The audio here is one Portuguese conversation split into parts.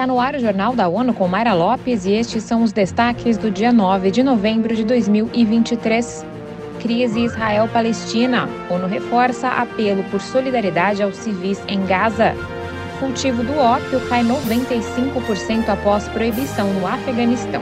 Está no ar o Jornal da ONU com Mayra Lopes e estes são os destaques do dia 9 de novembro de 2023. Crise Israel-Palestina. ONU reforça apelo por solidariedade aos civis em Gaza. Cultivo do ópio cai 95% após proibição no Afeganistão.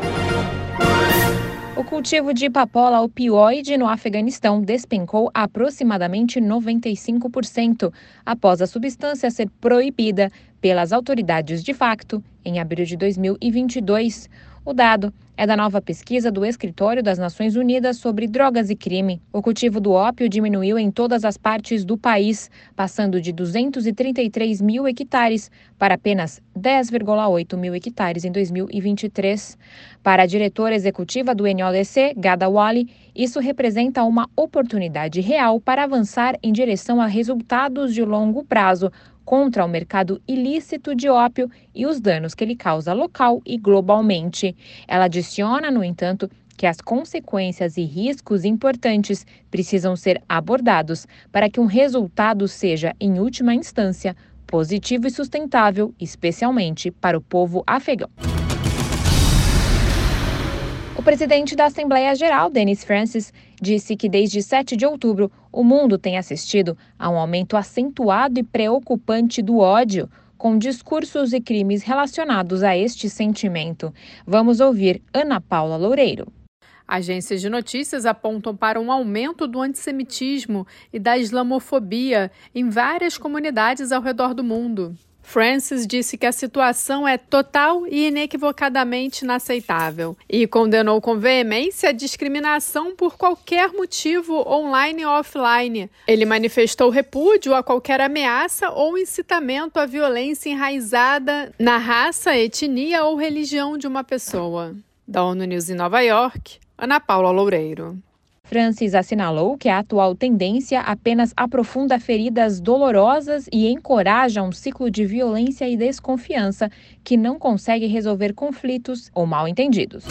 O cultivo de papola opioide no Afeganistão despencou aproximadamente 95% após a substância ser proibida pelas autoridades de facto em abril de 2022. O dado é da nova pesquisa do Escritório das Nações Unidas sobre Drogas e Crime. O cultivo do ópio diminuiu em todas as partes do país, passando de 233 mil hectares para apenas 10,8 mil hectares em 2023. Para a diretora executiva do NODC, Gada Wali, isso representa uma oportunidade real para avançar em direção a resultados de longo prazo contra o mercado ilícito de ópio e os danos que ele causa local e globalmente. Ela adiciona, no entanto, que as consequências e riscos importantes precisam ser abordados para que um resultado seja, em última instância, positivo e sustentável, especialmente para o povo afegão. Presidente da Assembleia Geral, Denis Francis, disse que desde 7 de outubro o mundo tem assistido a um aumento acentuado e preocupante do ódio, com discursos e crimes relacionados a este sentimento. Vamos ouvir Ana Paula Loureiro. Agências de notícias apontam para um aumento do antissemitismo e da islamofobia em várias comunidades ao redor do mundo. Francis disse que a situação é total e inequivocadamente inaceitável e condenou com veemência a discriminação por qualquer motivo, online ou offline. Ele manifestou repúdio a qualquer ameaça ou incitamento à violência enraizada na raça, etnia ou religião de uma pessoa. Da ONU News em Nova York, Ana Paula Loureiro. Francis assinalou que a atual tendência apenas aprofunda feridas dolorosas e encoraja um ciclo de violência e desconfiança que não consegue resolver conflitos ou mal-entendidos.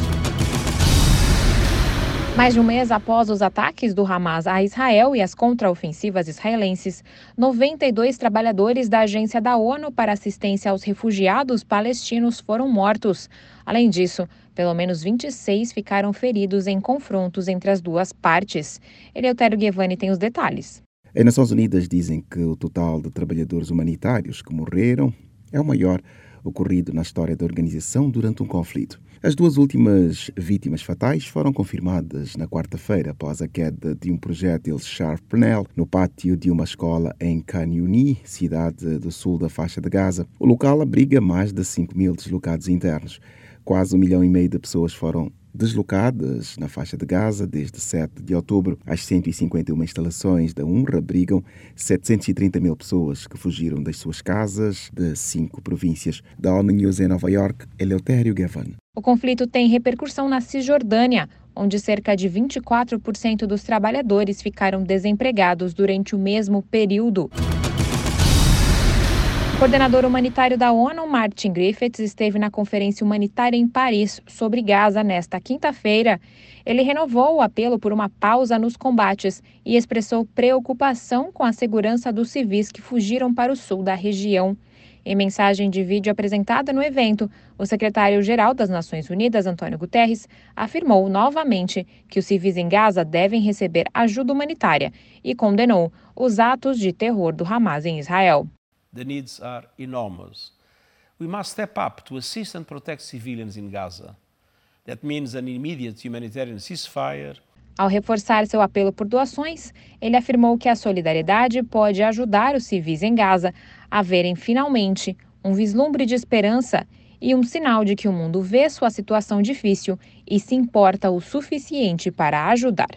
Mais de um mês após os ataques do Hamas a Israel e as contraofensivas israelenses, 92 trabalhadores da Agência da ONU para Assistência aos Refugiados Palestinos foram mortos. Além disso, pelo menos 26 ficaram feridos em confrontos entre as duas partes. Eleutério Guevani tem os detalhes. As Nações Unidas dizem que o total de trabalhadores humanitários que morreram é o maior ocorrido na história da organização durante um conflito. As duas últimas vítimas fatais foram confirmadas na quarta-feira após a queda de um projétil Sharp Pernell no pátio de uma escola em Khan Yuni, cidade do sul da faixa de Gaza. O local abriga mais de 5 mil deslocados internos. Quase um milhão e meio de pessoas foram deslocadas na faixa de Gaza desde 7 de outubro. As 151 instalações da UNRWA abrigam 730 mil pessoas que fugiram das suas casas de cinco províncias. Da ONU News em Nova York, Eleutério Gavan. O conflito tem repercussão na Cisjordânia, onde cerca de 24% dos trabalhadores ficaram desempregados durante o mesmo período. Coordenador humanitário da ONU, Martin Griffiths, esteve na Conferência Humanitária em Paris sobre Gaza nesta quinta-feira. Ele renovou o apelo por uma pausa nos combates e expressou preocupação com a segurança dos civis que fugiram para o sul da região. Em mensagem de vídeo apresentada no evento, o secretário-geral das Nações Unidas, Antônio Guterres, afirmou novamente que os civis em Gaza devem receber ajuda humanitária e condenou os atos de terror do Hamas em Israel. The needs are enormous. We must step up to assist and protect civilians in Gaza. That means an immediate humanitarian ceasefire ao reforçar seu apelo por doações, ele afirmou que a solidariedade pode ajudar os civis em Gaza a verem finalmente um vislumbre de esperança e um sinal de que o mundo vê sua situação difícil e se importa o suficiente para ajudar.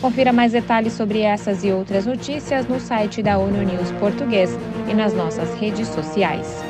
Confira mais detalhes sobre essas e outras notícias no site da ONU News Português e nas nossas redes sociais.